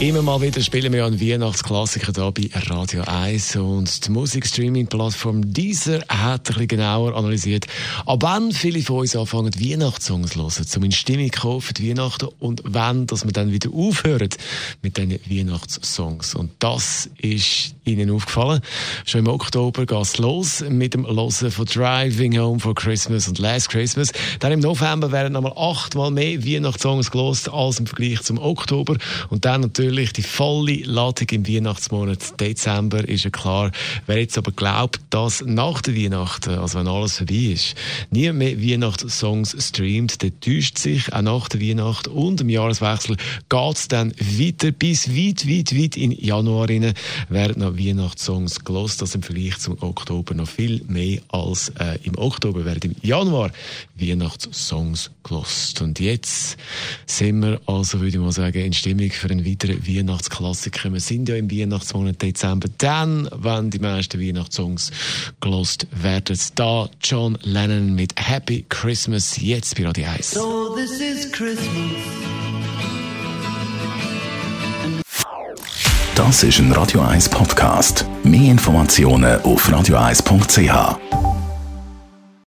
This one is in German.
Immer mal wieder spielen wir einen Weihnachtsklassiker hier bei Radio 1 und die Musikstreaming-Plattform Deezer hat ein bisschen genauer analysiert, ab wann viele von uns anfangen Weihnachtssongs zu hören, um in Stimmung zu für die Weihnachten und wann, dass wir dann wieder aufhören mit diesen Weihnachtssongs. Und das ist Ihnen aufgefallen. Schon im Oktober geht es los mit dem Hören von Driving Home for Christmas und Last Christmas. Dann im November werden nochmal achtmal mehr Weihnachtssongs gelost als im Vergleich zum Oktober und dann natürlich natürlich die volle Ladung im Weihnachtsmonat Dezember ist ja klar. Wer jetzt aber glaubt, dass nach der Weihnachten, also wenn alles vorbei ist, nie mehr Weihnachtssongs streamt, der täuscht sich auch nach der Weihnacht und im Jahreswechsel geht es dann weiter bis weit, weit, weit in Januar rein werden noch Weihnachtssongs gelost. Das im Vergleich zum Oktober noch viel mehr als äh, im Oktober werden im Januar Weihnachtssongs gelost. Und jetzt sind wir also, würde ich mal sagen, in Stimmung für einen weiteren Weihnachtsklassiker. Wir sind ja im Weihnachtsmonat Dezember. Dann, wenn die meisten Weihnachtssongs gelost werden, da John Lennon mit Happy Christmas jetzt bei Radio 1. So this is Christmas. Das ist ein Radio 1 Podcast. Mehr Informationen auf radio1.ch.